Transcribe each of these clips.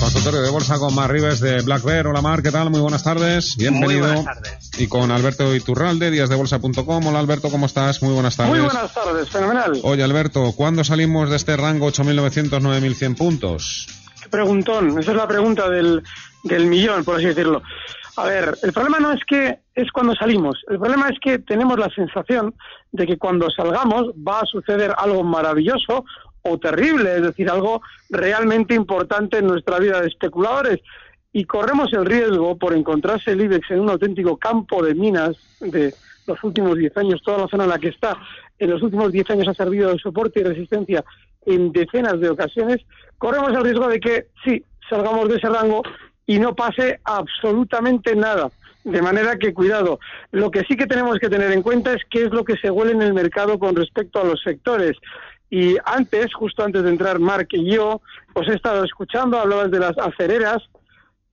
Consultorio de bolsa con Mar Rives de Black Bear. Hola Mar, ¿qué tal? Muy buenas tardes. Bienvenido. Muy buenas tardes. Y con Alberto Iturralde, díasdebolsa.com. Hola Alberto, ¿cómo estás? Muy buenas tardes. Muy buenas tardes, fenomenal. Oye Alberto, ¿cuándo salimos de este rango 8.900-9.100 puntos? Qué preguntón, esa es la pregunta del, del millón, por así decirlo. A ver, el problema no es que es cuando salimos, el problema es que tenemos la sensación de que cuando salgamos va a suceder algo maravilloso o terrible, es decir, algo realmente importante en nuestra vida de especuladores. Y corremos el riesgo por encontrarse el IBEX en un auténtico campo de minas de los últimos 10 años, toda la zona en la que está, en los últimos 10 años ha servido de soporte y resistencia en decenas de ocasiones, corremos el riesgo de que sí, salgamos de ese rango y no pase absolutamente nada. De manera que cuidado. Lo que sí que tenemos que tener en cuenta es qué es lo que se huele en el mercado con respecto a los sectores. Y antes, justo antes de entrar Mark y yo, os he estado escuchando, hablabas de las acereras.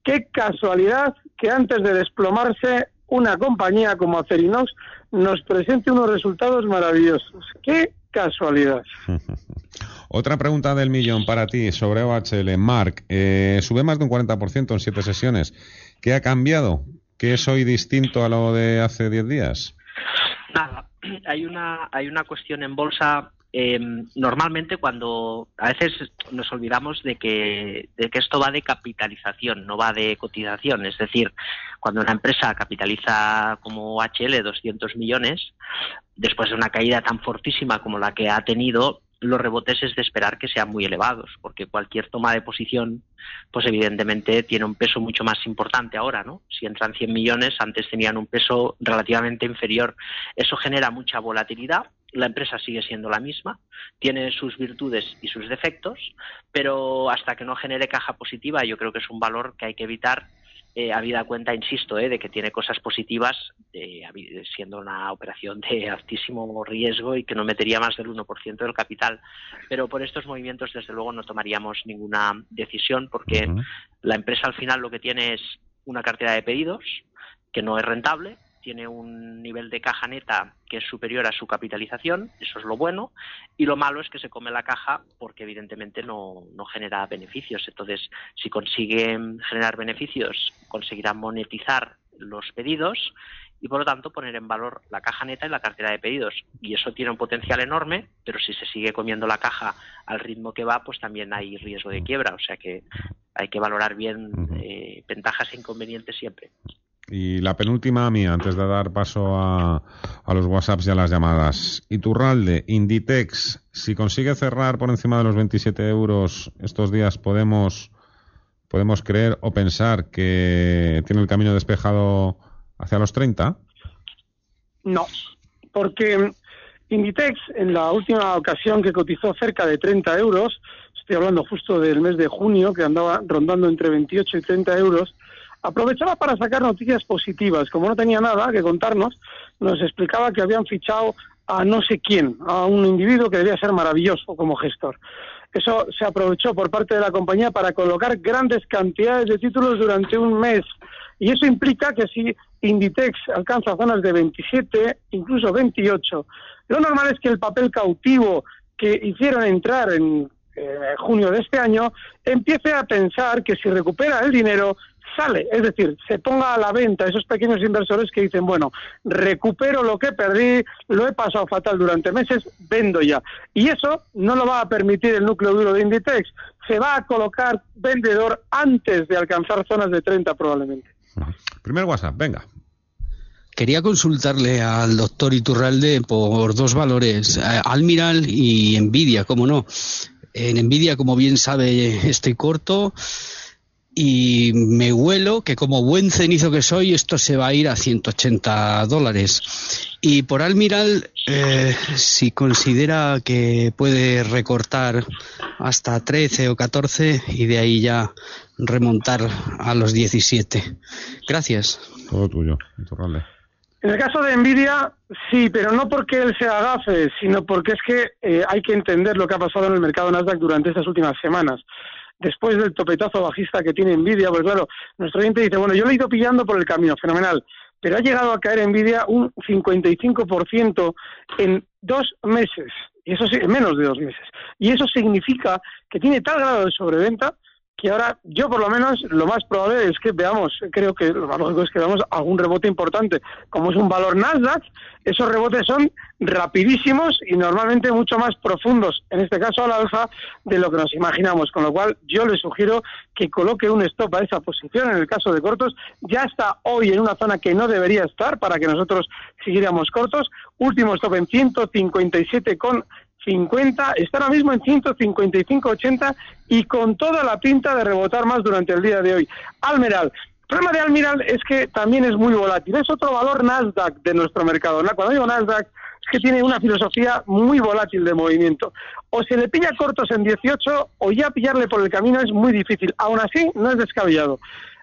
Qué casualidad que antes de desplomarse una compañía como Acerinox nos presente unos resultados maravillosos. Qué casualidad. Otra pregunta del millón para ti sobre OHL. Mark, eh, sube más de un 40% en siete sesiones. ¿Qué ha cambiado? ¿Qué es hoy distinto a lo de hace 10 días? Nada, hay una, hay una cuestión en bolsa eh, normalmente cuando a veces nos olvidamos de que, de que esto va de capitalización, no va de cotización. Es decir, cuando una empresa capitaliza como HL 200 millones, después de una caída tan fortísima como la que ha tenido, los rebotes es de esperar que sean muy elevados, porque cualquier toma de posición, pues evidentemente tiene un peso mucho más importante ahora, ¿no? Si entran 100 millones, antes tenían un peso relativamente inferior. Eso genera mucha volatilidad. La empresa sigue siendo la misma, tiene sus virtudes y sus defectos, pero hasta que no genere caja positiva, yo creo que es un valor que hay que evitar eh, habida cuenta, insisto, eh, de que tiene cosas positivas, eh, siendo una operación de altísimo riesgo y que no metería más del 1% del capital. Pero por estos movimientos, desde luego, no tomaríamos ninguna decisión porque la empresa al final lo que tiene es una cartera de pedidos que no es rentable, tiene un nivel de caja neta que es superior a su capitalización, eso es lo bueno, y lo malo es que se come la caja porque evidentemente no, no genera beneficios. Entonces, si consiguen generar beneficios, conseguirán monetizar los pedidos y por lo tanto poner en valor la caja neta y la cartera de pedidos. Y eso tiene un potencial enorme, pero si se sigue comiendo la caja al ritmo que va, pues también hay riesgo de quiebra. O sea que hay que valorar bien eh, ventajas e inconvenientes siempre. Y la penúltima mía, antes de dar paso a, a, los WhatsApps y a las llamadas. Iturralde, Inditex, si consigue cerrar por encima de los 27 euros estos días, podemos, podemos creer o pensar que tiene el camino despejado hacia los 30? No, porque Inditex en la última ocasión que cotizó cerca de 30 euros, estoy hablando justo del mes de junio, que andaba rondando entre 28 y 30 euros, aprovechaba para sacar noticias positivas. Como no tenía nada que contarnos, nos explicaba que habían fichado a no sé quién, a un individuo que debía ser maravilloso como gestor. Eso se aprovechó por parte de la compañía para colocar grandes cantidades de títulos durante un mes. Y eso implica que si Inditex alcanza zonas de 27, incluso 28, lo normal es que el papel cautivo que hicieron entrar en eh, junio de este año, empiece a pensar que si recupera el dinero, sale, es decir, se ponga a la venta esos pequeños inversores que dicen, bueno, recupero lo que perdí, lo he pasado fatal durante meses, vendo ya. Y eso no lo va a permitir el núcleo duro de Inditex, se va a colocar vendedor antes de alcanzar zonas de 30 probablemente. Primer WhatsApp, venga. Quería consultarle al doctor Iturralde por dos valores, eh, Almiral y Nvidia, cómo no. En Nvidia, como bien sabe, estoy corto. Y me huelo que como buen cenizo que soy esto se va a ir a 180 dólares. Y por Almiral eh, si considera que puede recortar hasta 13 o 14 y de ahí ya remontar a los 17 gracias. Todo tuyo en el caso de Nvidia, sí, pero no porque él sea gafe, sino porque es que eh, hay que entender lo que ha pasado en el mercado Nasdaq durante estas últimas semanas después del topetazo bajista que tiene Nvidia, pues claro, nuestro oyente dice, bueno, yo lo he ido pillando por el camino, fenomenal, pero ha llegado a caer Nvidia un 55% en dos meses, y eso sí, en menos de dos meses. Y eso significa que tiene tal grado de sobreventa que ahora yo por lo menos lo más probable es que veamos, creo que lo más lógico es que veamos algún rebote importante. Como es un valor Nasdaq, esos rebotes son rapidísimos y normalmente mucho más profundos, en este caso a la alza, de lo que nos imaginamos. Con lo cual yo le sugiero que coloque un stop a esa posición en el caso de cortos. Ya está hoy en una zona que no debería estar para que nosotros siguiéramos cortos. Último stop en 157 con 50, está ahora mismo en 155.80 y con toda la pinta de rebotar más durante el día de hoy. Almeral. El problema de Almiral es que también es muy volátil. Es otro valor Nasdaq de nuestro mercado. Cuando digo Nasdaq es que tiene una filosofía muy volátil de movimiento. O se le pilla cortos en 18 o ya pillarle por el camino es muy difícil. Aún así, no es descabellado.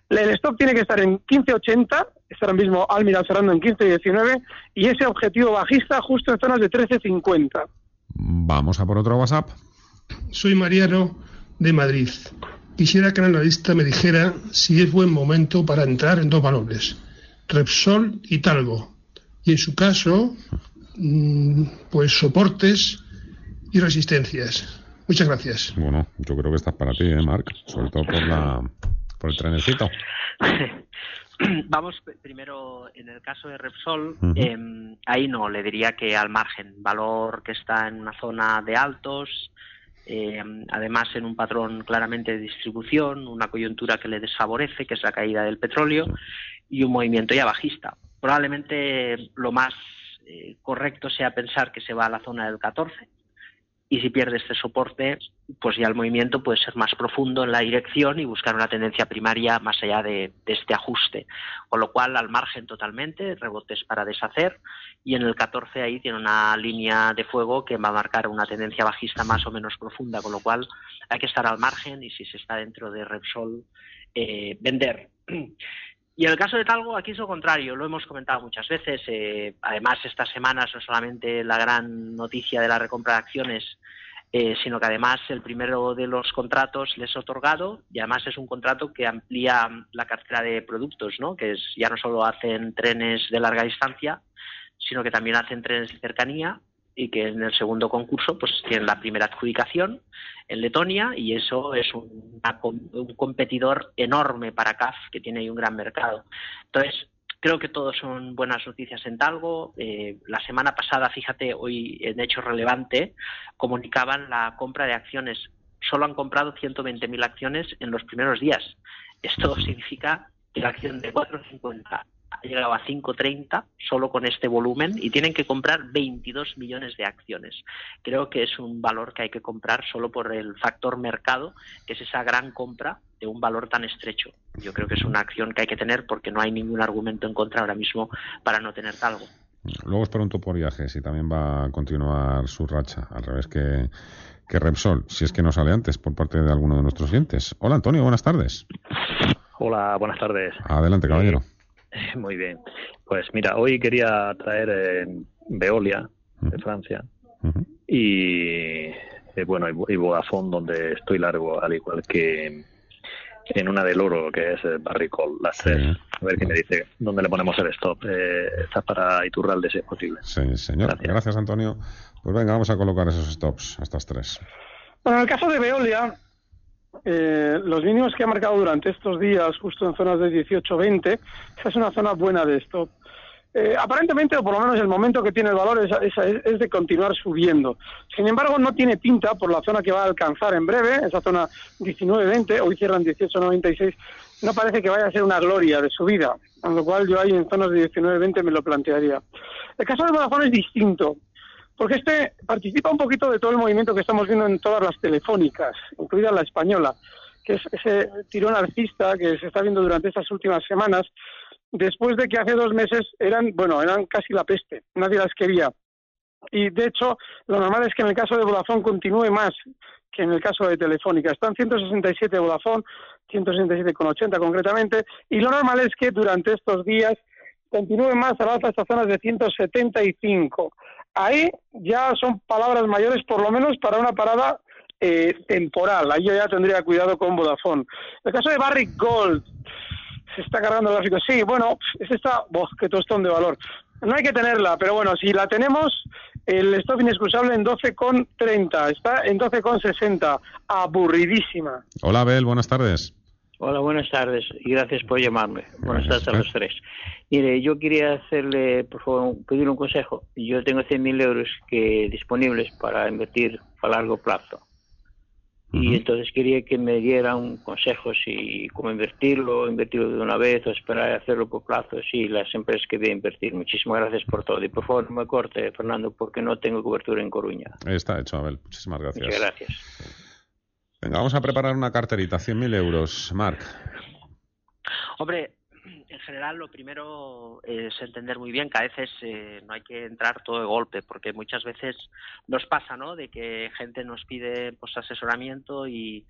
El stop tiene que estar en 15.80, está ahora mismo Almiral cerrando en 15.19 y ese objetivo bajista justo en zonas de 13.50. Vamos a por otro WhatsApp. Soy Mariano de Madrid. Quisiera que el analista me dijera si es buen momento para entrar en dos valores, Repsol y Talgo. Y en su caso, mm, pues soportes y resistencias. Muchas gracias. Bueno, yo creo que estás para ti, ¿eh, Marc? Sobre todo por, la, por el trenecito. Vamos primero en el caso de Repsol, em, ahí no, le diría que al margen, valor que está en una zona de altos, em, además en un patrón claramente de distribución, una coyuntura que le desfavorece, que es la caída del petróleo, y un movimiento ya bajista. Probablemente lo más eh, correcto sea pensar que se va a la zona del 14, y si pierde este soporte, pues ya el movimiento puede ser más profundo en la dirección y buscar una tendencia primaria más allá de, este ajuste. Con lo cual, al margen totalmente, rebotes para deshacer y en el 14 ahí tiene una línea de fuego que va a marcar una tendencia bajista más o menos profunda, con lo cual hay que estar al margen y si se está dentro de Repsol, eh, vender. Y en el caso de Talgo, aquí es lo contrario, lo hemos comentado muchas veces. Eh, además, estas semanas no solamente la gran noticia de la recompra de acciones, eh, sino que además el primero de los contratos les ha otorgado y además es un contrato que amplía la cartera de productos, ¿no? que ya no solo hacen trenes de larga distancia, sino que también hacen trenes de cercanía y que en el segundo concurso pues tienen la primera adjudicación en Letonia y eso es un, competidor enorme para CAF que tiene ahí un gran mercado. Entonces, creo que todos son buenas noticias en Talgo. Eh, la semana pasada, fíjate, hoy en hecho relevante, comunicaban la compra de acciones. Solo han comprado 120.000 acciones en los primeros días. Esto significa que la acción de 450 ha llegado a 5.30 solo con este volumen y tienen que comprar 22 millones de acciones. Creo que es un valor que hay que comprar solo por el factor mercado, que es esa gran compra de un valor tan estrecho. Yo creo que es una acción que hay que tener porque no hay ningún argumento en contra ahora mismo para no tener talgo. Luego os pregunto por viajes si también va a continuar su racha, al revés que, que Repsol, si es que no sale antes por parte de alguno de nuestros clientes. Hola Antonio, buenas tardes. Hola, buenas tardes. Adelante, caballero. Muy bien. Pues mira, hoy quería traer eh, Veolia de Francia y eh, bueno, y, Vodafone donde estoy largo, al igual que en una del oro, que es Barricol, las tres. A ver qué me dice dónde le ponemos el stop. Eh, está para Iturralde, si es posible. Sí, señor. Gracias. Antonio. Pues venga, vamos a colocar esos stops, estas tres. Bueno, en el caso de Veolia, eh, los mínimos que ha marcado durante estos días, justo en zonas de 18-20, esa es una zona buena de stop. Eh, aparentemente, o por lo menos el momento que tiene el valor es, es, de continuar subiendo. Sin embargo, no tiene pinta por la zona que va a alcanzar en breve, esa zona 19-20, hoy cierran 18-96, no parece que vaya a ser una gloria de subida, con lo cual yo ahí en zonas de 19-20 me lo plantearía. El caso de Vodafone es distinto, porque este participa un poquito de todo el movimiento que estamos viendo en todas las telefónicas, incluida la española, que es ese tirón alcista que se está viendo durante estas últimas semanas, después de que hace dos meses eran, bueno, eran casi la peste, nadie las quería. Y de hecho, lo normal es que en el caso de Vodafone continúe más que en el caso de Telefónica. Están 167 Vodafone, 167,80 concretamente, y lo normal es que durante estos días continúe más a alza estas zonas de 175. Ahí ya son palabras mayores, por lo menos para una parada eh, temporal. Ahí yo ya tendría cuidado con Vodafone. El caso de Barrick Gold, se está cargando el gráfico. Sí, bueno, es esta, voz que tostón de valor. No hay que tenerla, pero bueno, si la tenemos, el stop inexcusable en 12,30, está en 12,60, aburridísima. Hola, Abel, buenas tardes. Hola, buenas tardes y gracias por llamarme. buenas tardes a los tres. Mire, yo quería hacerle, por favor, pedir un consejo. Yo tengo 100.000 euros que disponibles para invertir a largo plazo y entonces quería que me dieran consejos si cómo invertirlo, invertirlo de una vez o esperar a hacerlo por plazos y las empresas que voy a invertir. Muchísimas gracias por todo. Y por favor, no me corte, Fernando, porque no tengo cobertura en Coruña. Está hecho, Abel. Muchísimas gracias. Muchas gracias. Venga, vamos a preparar una carterita, 100.000 euros. Marc. Hombre, en general lo primero es entender muy bien que a veces eh, no hay que entrar todo de golpe, porque muchas veces nos pasa, ¿no? De que gente nos pide pues asesoramiento y,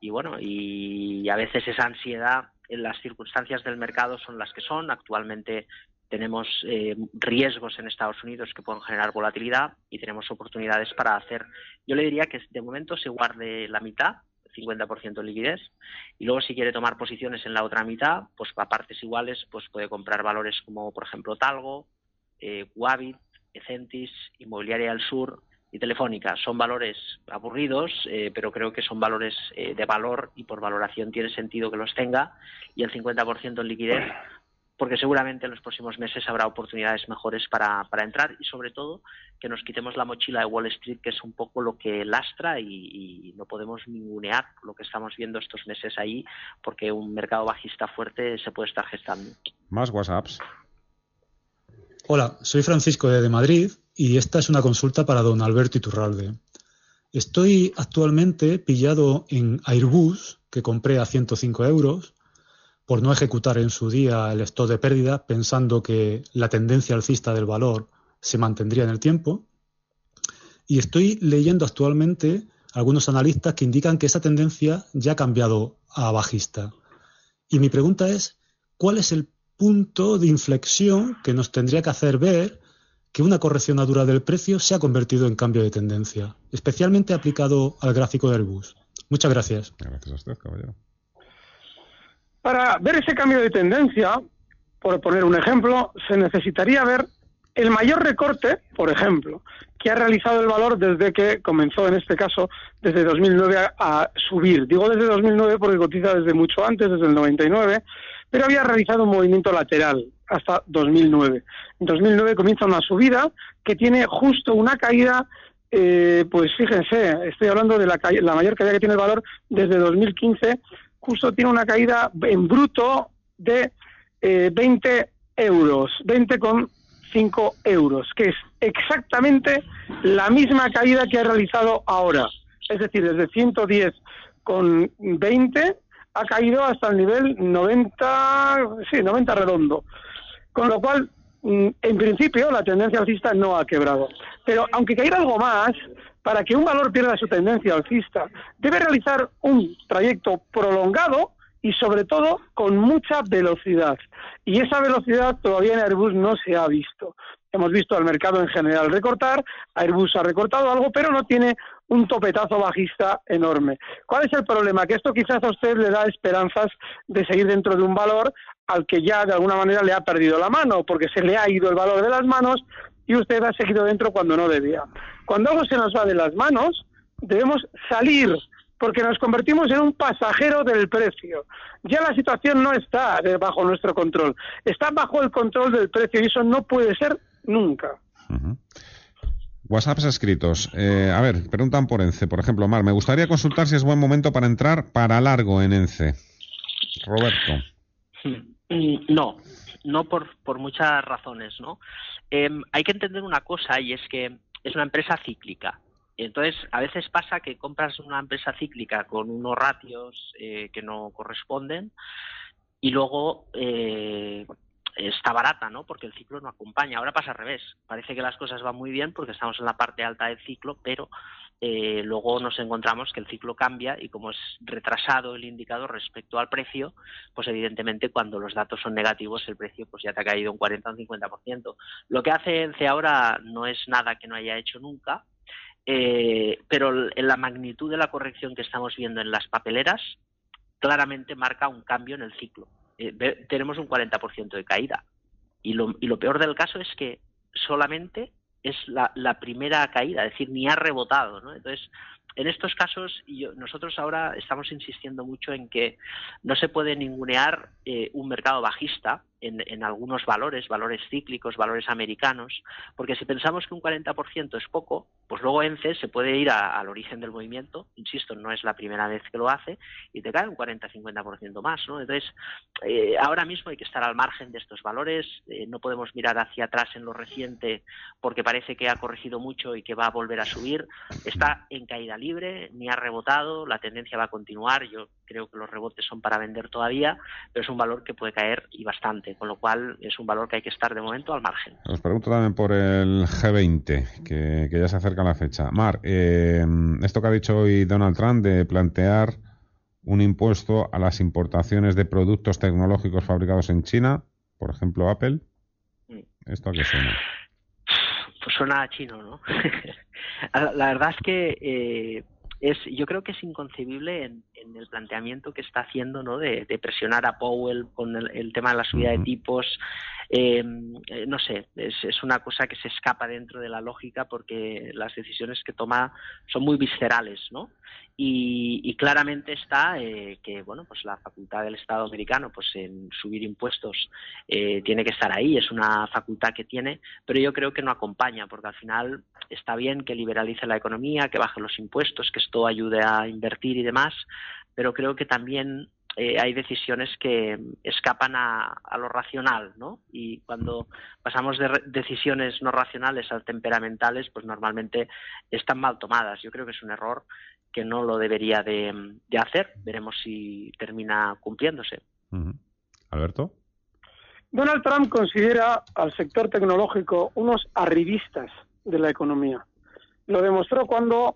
y bueno, y a veces esa ansiedad en las circunstancias del mercado son las que son. Actualmente tenemos eh, riesgos en Estados Unidos que pueden generar volatilidad y tenemos oportunidades para hacer. Yo le diría que de momento se guarde la mitad 50% de liquidez y luego si quiere tomar posiciones en la otra mitad, pues a partes iguales pues puede comprar valores como por ejemplo Talgo, eh, Wavit, Ecentis, Inmobiliaria del Sur y Telefónica. Son valores aburridos, eh, pero creo que son valores eh, de valor y por valoración tiene sentido que los tenga y el 50% en liquidez porque seguramente en los próximos meses habrá oportunidades mejores para, para, entrar y sobre todo que nos quitemos la mochila de Wall Street, que es un poco lo que lastra y, no podemos ningunear lo que estamos viendo estos meses ahí, porque un mercado bajista fuerte se puede estar gestando. Más WhatsApps. Hola, soy Francisco de Madrid y esta es una consulta para don Alberto Iturralde. Estoy actualmente pillado en Airbus, que compré a 105 euros, por no ejecutar en su día el stop de pérdida, pensando que la tendencia alcista del valor se mantendría en el tiempo. Y estoy leyendo actualmente algunos analistas que indican que esa tendencia ya ha cambiado a bajista. Y mi pregunta es, ¿cuál es el punto de inflexión que nos tendría que hacer ver que una corrección dura del precio se ha convertido en cambio de tendencia, especialmente aplicado al gráfico del bus? Muchas gracias. Gracias a usted, caballero. Para ver ese cambio de tendencia, por poner un ejemplo, se necesitaría ver el mayor recorte, por ejemplo, que ha realizado el valor desde que comenzó, en este caso, desde 2009 a, subir. Digo desde 2009 porque cotiza desde mucho antes, desde el 99, pero había realizado un movimiento lateral hasta 2009. En 2009 comienza una subida que tiene justo una caída eh, pues fíjense, estoy hablando de la, la, mayor caída que tiene el valor desde 2015 justo tiene una caída en bruto de 20 eh, euros, 20,5 euros, que es exactamente la misma caída que ha realizado ahora. Es decir, desde 110,20 ha caído hasta el nivel 90, sí, 90 redondo. Con lo cual, mm, en principio, la tendencia alcista no ha quebrado. Pero aunque caiga algo más, para que un valor pierda su tendencia alcista, debe realizar un trayecto prolongado y sobre todo con mucha velocidad. Y esa velocidad todavía en Airbus no se ha visto. Hemos visto al mercado en general recortar, Airbus ha recortado algo, pero no tiene un topetazo bajista enorme. ¿Cuál es el problema? Que esto quizás a usted le da esperanzas de seguir dentro de un valor al que ya de alguna manera le ha perdido la mano, porque se le ha ido el valor de las manos y usted ha seguido dentro cuando no debía. Cuando algo se nos va de las manos, debemos salir porque nos convertimos en un pasajero del precio. Ya la situación no está bajo nuestro control, está bajo el control del precio y eso no puede ser nunca. WhatsApps escritos. Eh, a ver, preguntan por ENCE. Por ejemplo, Mar, me gustaría consultar si es buen momento para entrar para largo en ENCE. Roberto. Mm, no, no por, por muchas razones, ¿no? Em, hay que entender una cosa y es que es una empresa cíclica. Entonces, a veces pasa que compras una empresa cíclica con unos ratios eh, que no corresponden y luego eh, está barata, ¿no? Porque el ciclo no acompaña. Ahora pasa al revés. Parece que las cosas van muy bien porque estamos en la parte alta del ciclo, pero eh, luego nos encontramos que el ciclo cambia y como es retrasado el indicador respecto al precio, pues evidentemente cuando los datos son negativos el precio pues ya te ha caído un 40 o un 50%. Lo que hace ENCE ahora no es nada que no haya hecho nunca, eh, pero la magnitud de la corrección que estamos viendo en las papeleras claramente marca un cambio en el ciclo. Eh, tenemos un 40% de caída. Y lo, y lo peor del caso es que solamente es la, la, primera caída, es decir, ni ha rebotado. ¿no? Entonces, en estos casos, yo, nosotros ahora estamos insistiendo mucho en que no se puede ningunear eh, un mercado bajista en, algunos valores, valores cíclicos, valores americanos, porque si pensamos que un 40% es poco, pues luego ENCE se puede ir al origen del movimiento, insisto, no es la primera vez que lo hace, y te cae un 40-50% más. ¿no? Entonces, eh, ahora mismo hay que estar al margen de estos valores, eh, no podemos mirar hacia atrás en lo reciente porque parece que ha corregido mucho y que va a volver a subir, está en caída libre, ni ha rebotado, la tendencia va a continuar, yo creo que los rebotes son para vender todavía, pero es un valor que puede caer y bastante con lo cual es un valor que hay que estar de momento al margen. Os pregunto también por el G20, que, ya se acerca la fecha. Mar, eh, esto que ha dicho hoy Donald Trump de plantear un impuesto a las importaciones de productos tecnológicos fabricados en China, por ejemplo Apple, mm. ¿esto a qué suena? Pues suena a chino, ¿no? la verdad es que eh, es, yo creo que es inconcebible en, el planteamiento que está haciendo ¿no? de, presionar a Powell con el, tema de la subida de tipos. Em, eh, no sé, es, es, una cosa que se escapa dentro de la lógica porque las decisiones que toma son muy viscerales, ¿no? Y, claramente está eh, que bueno pues la facultad del Estado americano pues en subir impuestos eh, tiene que estar ahí es una facultad que tiene pero yo creo que no acompaña porque al final está bien que liberalice la economía que baje los impuestos que esto ayude a invertir y demás pero creo que también eh, hay decisiones que escapan a, lo racional, ¿no? Y cuando pasamos de decisiones no racionales a temperamentales, pues normalmente están mal tomadas. Yo creo que es un error que no lo debería de, hacer. Veremos si termina cumpliéndose. Alberto. Donald Trump considera al sector tecnológico unos arribistas de la economía. Lo demostró cuando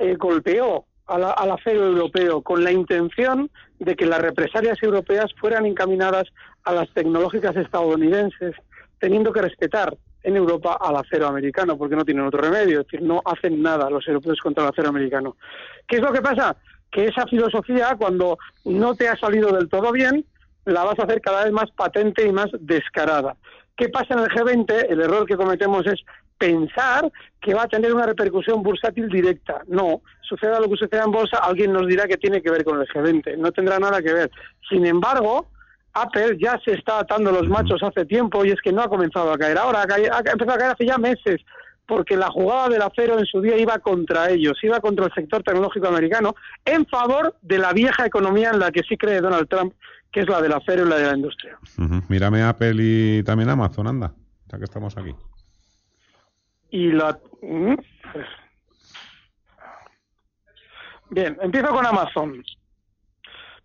eh, golpeó al acero europeo con la intención de que las represalias europeas fueran encaminadas a las tecnológicas estadounidenses, teniendo que respetar en Europa al acero americano, porque no tienen otro remedio, es decir, no hacen nada los europeos contra el acero americano. ¿Qué es lo que pasa? Que esa filosofía, cuando no te ha salido del todo bien, la vas a hacer cada vez más patente y más descarada. ¿Qué pasa en el G20? El error que cometemos es pensar que va a tener una repercusión bursátil directa. No, suceda lo que suceda en bolsa, alguien nos dirá que tiene que ver con el G20. No tendrá nada que ver. Sin embargo, Apple ya se está atando los machos hace tiempo y es que no ha comenzado a caer ahora, ha, empezado a caer hace ya meses, porque la jugada del acero en su día iba contra ellos, iba contra el sector tecnológico americano, en favor de la vieja economía en la que sí cree Donald Trump, que es la del acero y la de la industria. Mírame Apple y también Amazon, anda, ya que estamos aquí. Y la... Mm, Bien, empiezo con Amazon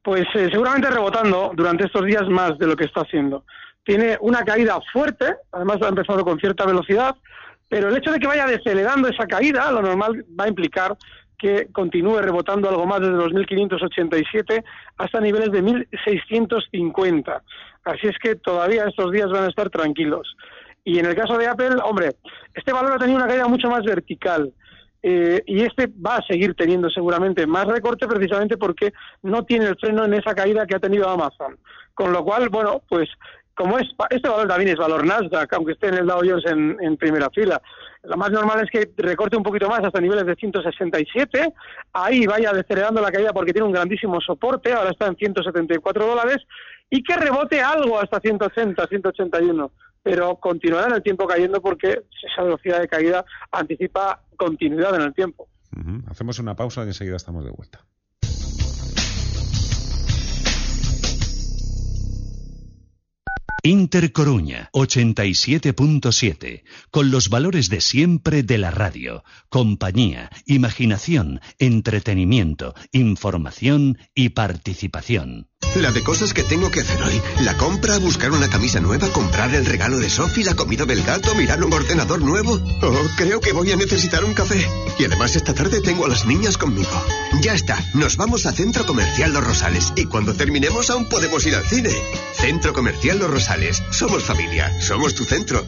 pues eh, seguramente rebotando durante estos días más de lo que está haciendo. Tiene una caída fuerte, además ha empezado con cierta velocidad, pero el hecho de que vaya decelerando esa caída, lo normal va a implicar que continúe rebotando algo más desde los 1.587 hasta niveles de 1.650. Así es que todavía estos días van a estar tranquilos. Y en el caso de Apple, hombre, este valor ha tenido una caída mucho más vertical. eh, y este va a seguir teniendo seguramente más recorte precisamente porque no tiene el freno en esa caída que ha tenido Amazon. Con lo cual, bueno, pues como es, este valor también es valor Nasdaq, aunque esté en el Dow Jones en, primera fila. Lo más normal es que recorte un poquito más hasta niveles de 167, ahí vaya decelerando la caída porque tiene un grandísimo soporte, ahora está en 174 dólares, y que rebote algo hasta 180, 181, pero continuará en el tiempo cayendo porque esa velocidad de caída anticipa continuidad en el tiempo. Hacemos una pausa y enseguida estamos de vuelta. Intercoruña 87.7, con los valores de siempre de la radio, compañía, imaginación, entretenimiento, información y participación. La de cosas que tengo que hacer hoy. La compra, buscar una camisa nueva, comprar el regalo de Sophie, la comida del gato, mirar un ordenador nuevo. Oh, creo que voy a necesitar un café. Y además esta tarde tengo a las niñas conmigo. Ya está, nos vamos a Centro Comercial Los Rosales y cuando terminemos aún podemos ir al cine. Centro Comercial Los Rosales. Somos familia, somos tu centro.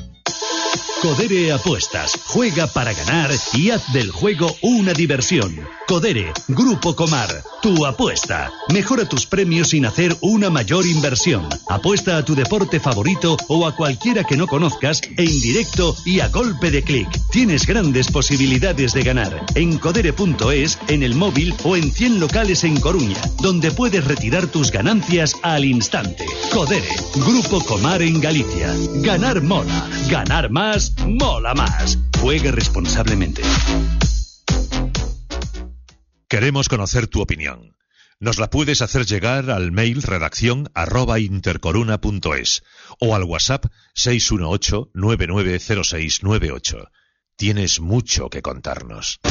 Codere Apuestas. Juega para ganar y haz del juego una diversión. Codere, Grupo Comar. Tu apuesta. Mejora tus premios sin hacer una mayor inversión. Apuesta a tu deporte favorito o a cualquiera que no conozcas en directo y a golpe de clic. Tienes grandes posibilidades de ganar. En codere.es, en el móvil o en 100 locales en Coruña, donde puedes retirar tus ganancias al instante. Codere, Grupo Comar en Galicia. Ganar mola. Ganar más mola más. Juegue responsablemente. Queremos conocer tu opinión. Nos la puedes hacer llegar al mail redacción arroba intercoruna.es o al WhatsApp 618-990698. Tienes mucho que contarnos. ¿Te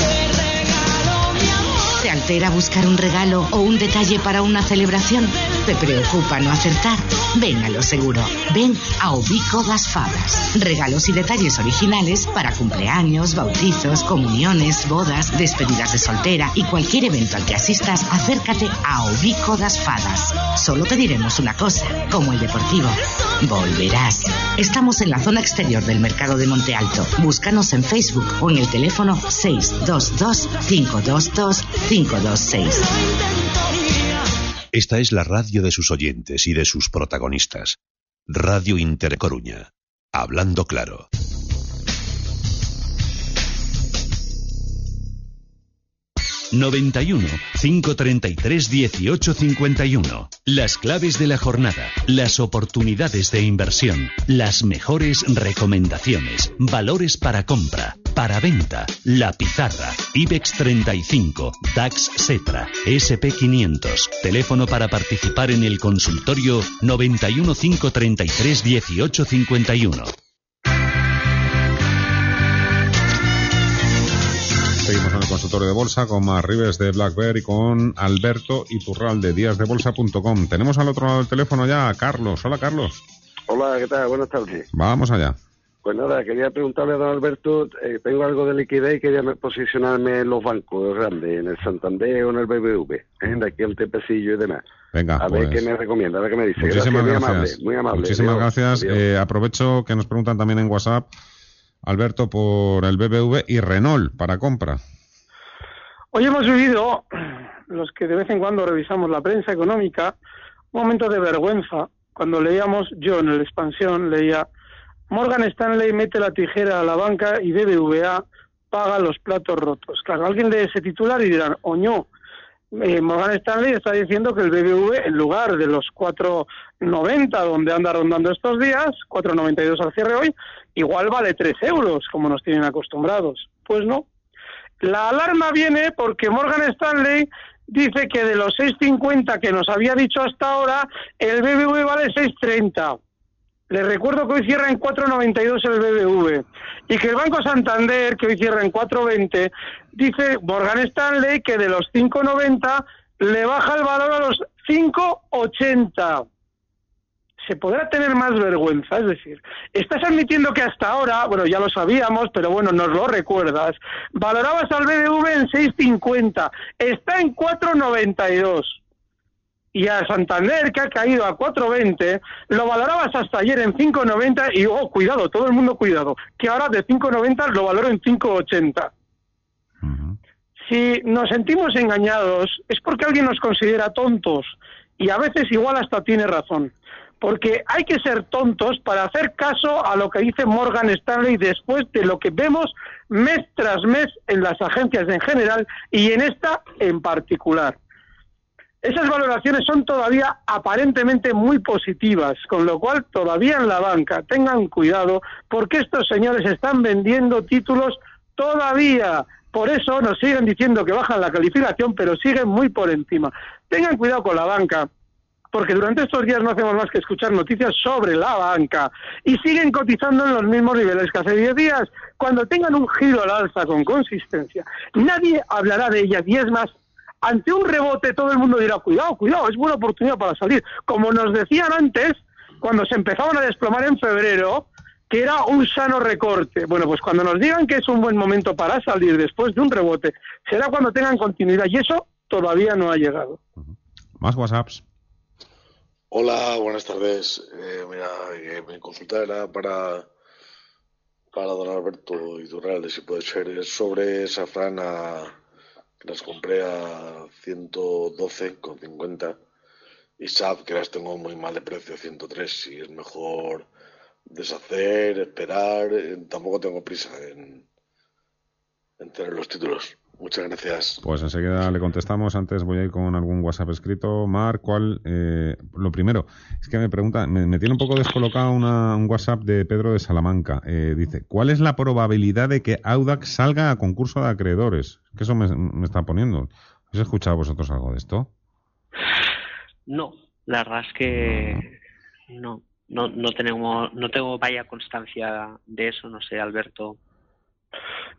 altera buscar un regalo o un detalle para una celebración? ¿Te preocupa no acertar? Ven a lo seguro. Ven a Ubico das Fadas. Regalos y detalles originales para cumpleaños, bautizos, comuniones, bodas, despedidas de soltera y cualquier evento al que asistas, acércate a Ubico das Fadas. Solo te diremos una cosa, como el deportivo. Volverás. Estamos en la zona exterior del mercado de Monte Alto. Búscanos en Facebook o en el teléfono 622 522 526. Esta es la radio de sus oyentes y de sus protagonistas. Radio Intercoruña. Hablando claro. 91 533 1851. Las claves de la jornada, las oportunidades de inversión, las mejores recomendaciones, valores para compra, para venta, la pizarra, IBEX 35, DAX Setra, SP 500. Teléfono para participar en el consultorio 91 533 1851. Seguimos en el consultorio de bolsa con más Rives de Black Bear y con Alberto Iturral de díasdebolsa.com. Tenemos al otro lado del teléfono ya a Carlos. Hola, Carlos. Hola, ¿qué tal? Buenas tardes. Vamos allá. Pues nada, quería preguntarle a don Alberto, eh, tengo algo de liquidez y quería posicionarme en los bancos grandes, en el Santander o en el BBV, en de aquí el Tepecillo y demás. Venga, a ver pues qué me recomienda, a ver qué me dice. Muchísimas gracias, gracias. Muy amable, muy amable. Muchísimas gracias. Eh, aprovecho que nos preguntan también en WhatsApp, Alberto, por el BBV y Renault para compra. Hoy hemos vivido, los que de vez en cuando revisamos la prensa económica, un momento de vergüenza cuando leíamos, yo en el expansión leía, Morgan Stanley mete la tijera a la banca y BBVA paga los platos rotos. Claro, alguien lee ese titular y dirán, oño, eh, Morgan Stanley está diciendo que el BBV, en lugar de los 4,90 donde anda rondando estos días, 4,92 al cierre hoy, igual vale 3 euros, como nos tienen acostumbrados. Pues no. La alarma viene porque Morgan Stanley dice que de los 6,50 que nos había dicho hasta ahora, el BBV vale 6,30. Les recuerdo que hoy cierra en 4,92 el BBV y que el Banco Santander, que hoy cierra en 4,20, dice Morgan Stanley que de los 5,90 le baja el valor a los 5,80. Se podrá tener más vergüenza, es decir, estás admitiendo que hasta ahora, bueno, ya lo sabíamos, pero bueno, nos lo recuerdas, valorabas al BBV en 6,50, está en 4,92 y a Santander, que ha caído a 4.20, lo valorabas hasta ayer en 5.90 y, oh, cuidado, todo el mundo cuidado, que ahora de 5.90 lo valoro en 5.80. Si nos sentimos engañados es porque alguien nos considera tontos y a veces igual hasta tiene razón. Porque hay que ser tontos para hacer caso a lo que dice Morgan Stanley después de lo que vemos mes tras mes en las agencias en general y en esta en particular. Esas valoraciones son todavía aparentemente muy positivas, con lo cual todavía en la banca tengan cuidado porque estos señores están vendiendo títulos todavía. Por eso nos siguen diciendo que bajan la calificación, pero siguen muy por encima. Tengan cuidado con la banca, porque durante estos días no hacemos más que escuchar noticias sobre la banca y siguen cotizando en los mismos niveles que hace 10 días. Cuando tengan un giro al alza con consistencia, nadie hablará de ellas y es más, ante un rebote todo el mundo dirá, cuidado, cuidado, es buena oportunidad para salir. Como nos decían antes, cuando se empezaban a desplomar en febrero, que era un sano recorte. Bueno, pues cuando nos digan que es un buen momento para salir después de un rebote, será cuando tengan continuidad y eso todavía no ha llegado. Más WhatsApps. Hola, buenas tardes. Eh, mira, eh, mi consulta era para, para don Alberto Iturralde, si puede ser, sobre esa frana que las compré a 112,50 y SAP que las tengo muy mal de precio, 103, si es mejor deshacer, esperar, eh, tampoco tengo prisa en, en tener los títulos. Muchas gracias. Pues enseguida le contestamos. Antes voy a ir con algún WhatsApp escrito. Mar, ¿cuál? Eh, lo primero, es que me pregunta, me, tiene un poco descolocado una, un WhatsApp de Pedro de Salamanca. Eh, dice, ¿cuál es la probabilidad de que Audax salga a concurso de acreedores? Que eso me, me está poniendo. ¿Habéis escuchado vosotros algo de esto? No, la verdad es que no, no, no tenemos, no tengo vaya constancia de eso, no sé, Alberto.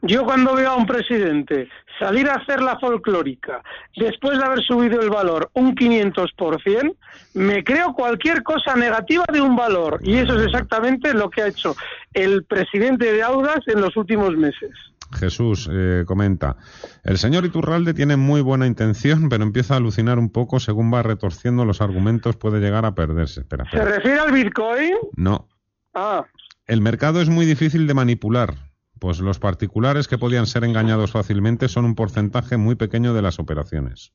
Yo cuando veo a un presidente salir a hacer la folclórica después de haber subido el valor un 500%, me creo cualquier cosa negativa de un valor. Y eso es exactamente lo que ha hecho el presidente de Audas en los últimos meses. Jesús eh, comenta, el señor Iturralde tiene muy buena intención, pero empieza a alucinar un poco según va retorciendo los argumentos, puede llegar a perderse. Espera, ¿Se refiere al Bitcoin? No. Ah. El mercado es muy difícil de manipular, pues los particulares que podían ser engañados fácilmente son un porcentaje muy pequeño de las operaciones.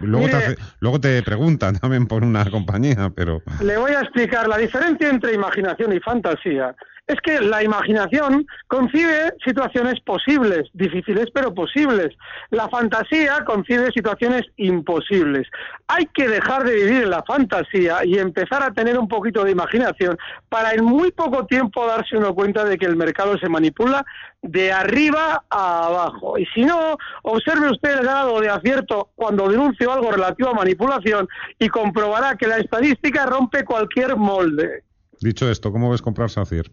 Luego, te, luego te preguntan también por una compañía, pero... Le voy a explicar la diferencia entre imaginación y fantasía es que la imaginación concibe situaciones posibles, difíciles pero posibles. La fantasía concibe situaciones imposibles. Hay que dejar de vivir en la fantasía y empezar a tener un poquito de imaginación para en muy poco tiempo darse uno cuenta de que el mercado se manipula de arriba a abajo. Y si no, observe usted el grado de acierto cuando denuncio algo relativo a manipulación y comprobará que la estadística rompe cualquier molde. Dicho esto, ¿cómo ves comprar SACIR?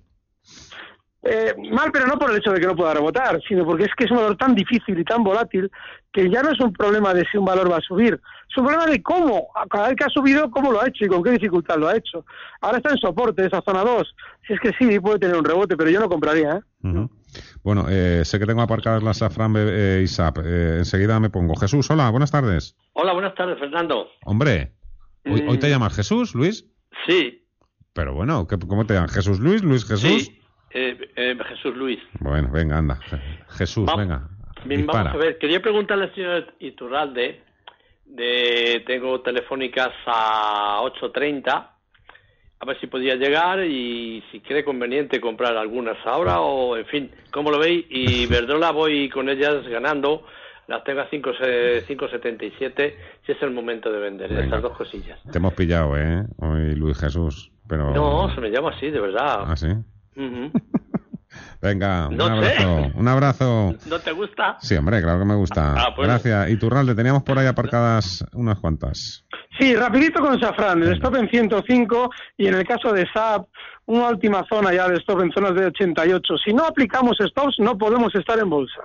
Eh, mal, pero no por el hecho de que no pueda rebotar, sino porque es que es un valor tan difícil y tan volátil que ya no es un problema de si un valor va a subir, es un problema de cómo, cada vez que ha subido, cómo lo ha hecho y con qué dificultad lo ha hecho. Ahora está en soporte, esa zona 2. Si es que sí, puede tener un rebote, pero yo no compraría. ¿eh? Bueno, eh, sé que tengo aparcadas las Safran eh, ISAP. Eh, enseguida me pongo. Jesús, hola, buenas tardes. Hola, buenas tardes, Fernando. Hombre, ¿hoy, hoy te mm. llamas Jesús, Luis? Sí. Pero bueno, ¿cómo te llamas? ¿Jesús Luis? ¿Luis Jesús? Sí. Eh, eh, Jesús Luis. Bueno, venga, anda. Jesús, venga. Vamos a ver, quería preguntarle al señor Iturralde, de, tengo telefónicas a 8.30, a ver si podía llegar y si cree conveniente comprar algunas ahora o, en fin, ¿cómo lo veis? Y Verdola voy con ellas ganando, las tengo a 5.77, si es el momento de vender estas dos cosillas. Te hemos pillado, ¿eh? Hoy Luis Jesús, pero... No, se me llama así, de verdad. ¿Ah, sí? Venga, un abrazo. Un abrazo. ¿No te gusta? Sí, hombre, claro que me gusta. Ah, pues Gracias. Y Turralde, teníamos por ahí aparcadas unas cuantas. Sí, rapidito con Safran, el stop en 105 y en el caso de SAP, una última zona ya de stop en zonas de 88. Si no aplicamos stops, no podemos estar en bolsa.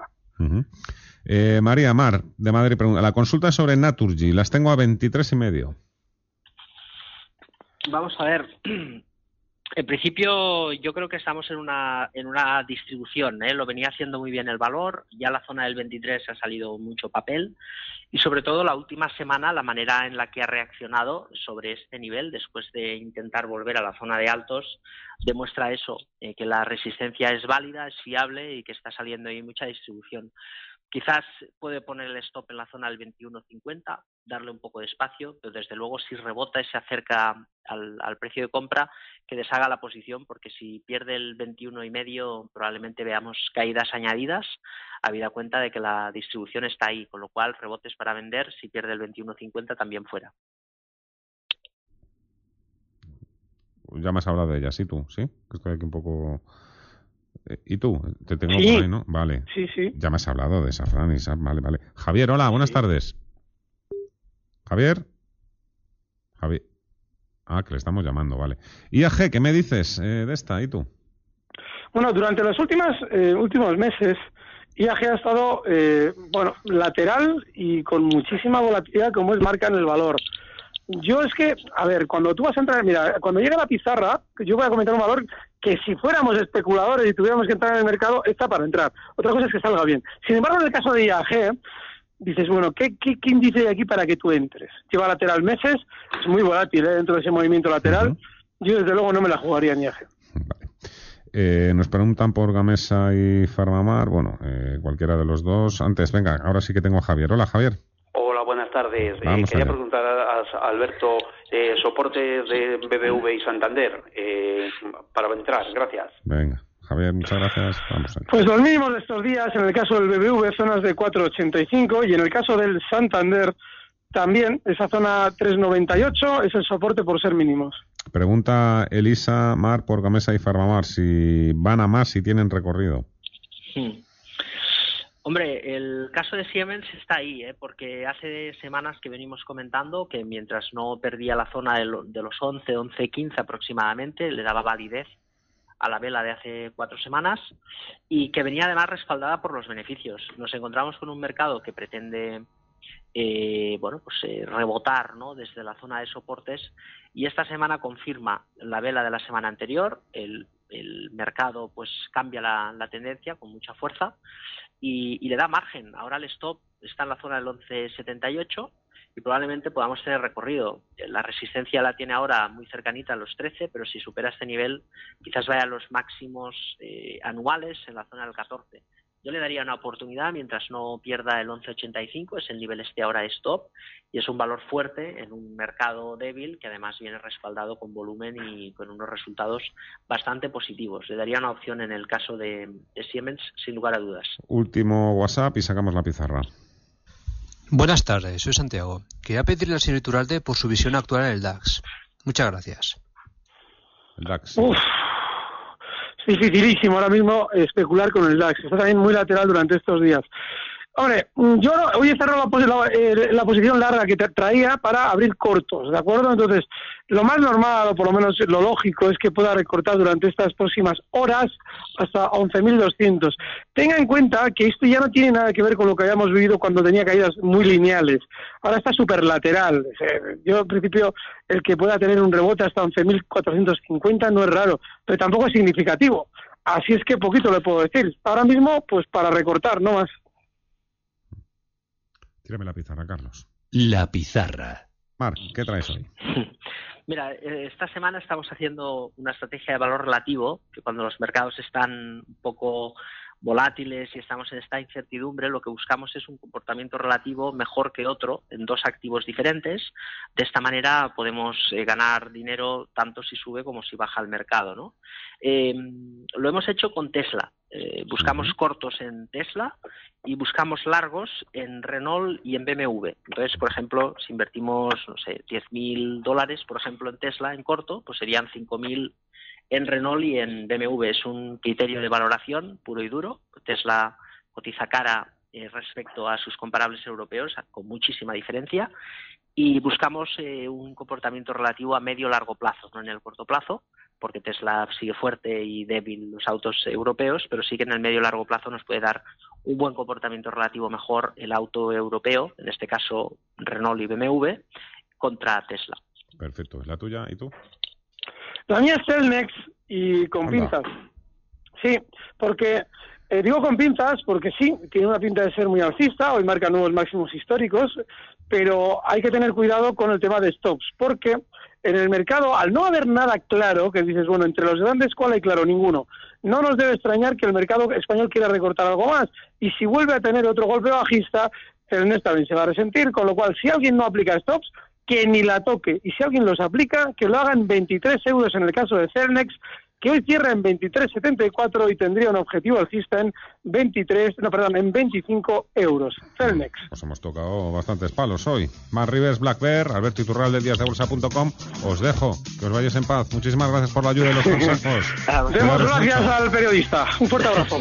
Eh, María Mar, de Madrid, pregunta, la consulta sobre Naturgy, las tengo a 23 y medio. Vamos a ver, en principio, yo creo que estamos en una, en una distribución. ¿eh? Lo venía haciendo muy bien el valor. Ya la zona del 23 ha salido mucho papel. Y sobre todo, la última semana, la manera en la que ha reaccionado sobre este nivel, después de intentar volver a la zona de altos, demuestra eso: eh, que la resistencia es válida, es fiable y que está saliendo ahí mucha distribución. Quizás puede poner el stop en la zona del 21.50, darle un poco de espacio, pero desde luego si rebota y se acerca al, precio de compra, que deshaga la posición, porque si pierde el 21 y medio probablemente veamos caídas añadidas, habida cuenta de que la distribución está ahí, con lo cual rebotes para vender, si pierde el 21.50 también fuera. Ya me has hablado de ella, sí, tú, ¿sí? Que estoy aquí un poco... Eh, ¿Y tú? Te tengo Sí. por ahí, ¿no? Vale. Sí, sí. Ya me has hablado de Safran y Saf- Vale, vale. Javier, hola, buenas tardes. Javier. Javier. Ah, que le estamos llamando, vale. IAG, ¿qué me dices eh, de esta? ¿Y tú? Bueno, durante los últimos, eh, últimos meses, IAG ha estado, eh, bueno, lateral y con muchísima volatilidad, como es marca en el valor. Yo es que, a ver, cuando tú vas a entrar, mira, cuando llega la pizarra, yo voy a comentar un valor que si fuéramos especuladores y tuviéramos que entrar en el mercado, está para entrar. Otra cosa es que salga bien. Sin embargo, en el caso de IAG, dices, bueno, ¿qué, qué, qué índice hay aquí para que tú entres? Lleva lateral meses, es muy volátil ¿eh? dentro de ese movimiento lateral. Yo, desde luego, no me la jugaría en IAG. Eh, nos preguntan por Gamesa y Farmamar. Bueno, eh, cualquiera de los dos. Antes, venga, ahora sí que tengo a Javier. Hola, Javier. Hola, buenas tardes. Eh, Vamos quería allá. preguntar a, a Alberto eh, soportes de BBV y Santander eh, para entrar. Gracias. Venga, Javier, muchas gracias. Vamos. Pues los mínimos de estos días, en el caso del BBV, zonas de 4,85 y en el caso del Santander, también esa zona 3,98 es el soporte por ser mínimos. Pregunta Elisa Mar por Gamesa y Farmamar si van a más si tienen recorrido. Hmm. Hombre, el caso de Siemens está ahí, ¿eh? porque hace semanas que venimos comentando que mientras no perdía la zona de, lo- de los 11, 11, 15 aproximadamente, le daba validez a la vela de hace cuatro semanas y que venía además respaldada por los beneficios. Nos encontramos con un mercado que pretende eh, bueno, pues eh, rebotar ¿no? desde la zona de soportes y esta semana confirma la vela de la semana anterior, el, el mercado pues cambia la, la tendencia con mucha fuerza y, y le da margen. Ahora el stop está en la zona del 11.78 y probablemente podamos tener recorrido. La resistencia la tiene ahora muy cercanita a los 13, pero si supera este nivel quizás vaya a los máximos eh, anuales en la zona del 14. Yo le daría una oportunidad mientras no pierda el 11.85, es el nivel este ahora de stop y es un valor fuerte en un mercado débil que además viene respaldado con volumen y con unos resultados bastante positivos. Le daría una opción en el caso de, de Siemens sin lugar a dudas. Último WhatsApp y sacamos la pizarra. Buenas tardes, soy Santiago. Quería pedirle al señor Iturralde por su visión actual en el DAX. Muchas gracias. El DAX. Uf, dificilísimo ahora mismo especular con el DAX. Está también muy lateral durante estos días. Hombre, mm, yo hoy he cerrado la, la- eh, la posición larga que te traía para abrir cortos, ¿de acuerdo? Entonces, lo más normal, o por lo menos lo lógico, es que pueda recortar durante estas próximas horas hasta 11.200. Tenga en cuenta que esto ya no tiene nada que ver con lo que habíamos vivido cuando tenía caídas muy lineales. Ahora está súper lateral. Yo, en principio, el que pueda tener un rebote hasta 11.450 no es raro, pero tampoco es significativo. Así es que poquito le puedo decir. Ahora mismo, pues para recortar, no más. Tírame la pizarra, Carlos. La pizarra. Mar, ¿qué traes hoy? Mira, eh, esta semana estamos haciendo una estrategia de valor relativo, que cuando los mercados están un poco volátiles y estamos en esta incertidumbre, lo que buscamos es un comportamiento relativo mejor que otro en dos activos diferentes. De esta manera podemos eh, ganar dinero tanto si sube como si baja el mercado. ¿no? Eh, lo hemos hecho con Tesla. Eh, buscamos cortos en Tesla y buscamos largos en Renault y en BMW. Entonces, por ejemplo, si invertimos, no sé, 10.000 dólares, por ejemplo, en Tesla en corto, pues serían 5.000 en Renault y en BMW. Es un criterio de valoración puro y duro. Tesla cotiza cara eh, respecto a sus comparables europeos, con muchísima diferencia. Y buscamos eh, un comportamiento relativo a medio largo plazo, no en el corto plazo, porque Tesla sigue fuerte y débil los autos europeos, pero sí que en el medio largo plazo nos puede dar un buen comportamiento relativo mejor el auto europeo, en este caso Renault y BMW, contra Tesla. Perfecto. ¿Es la tuya? ¿Y tú? La mía es Celnex y con Anda. pinzas. Sí, porque Eh, digo con pinzas porque sí, tiene una pinta de ser muy alcista, hoy marca nuevos máximos históricos, pero hay que tener cuidado con el tema de stops, porque en el mercado, al no haber nada claro, que dices, bueno, entre los grandes, ¿cuál hay claro? Ninguno. No nos debe extrañar que el mercado español quiera recortar algo más. Y si vuelve a tener otro golpe bajista, el NES también se va a resentir, con lo cual, si alguien no aplica stops, que ni la toque. Y si alguien los aplica, que lo haga en 23 euros en el caso de Cernex, que hoy cierra en 23,74 y tendría un objetivo alcista en 23, no, perdón, en 25 euros. Cernex. Pues hemos tocado bastantes palos hoy. Más Rivers, Black Bear, Alberto Iturral de díasdebolsa.com. Os dejo, que os vayáis en paz. Muchísimas gracias por la ayuda y los consejos. Demos gracias al periodista. Un fuerte abrazo.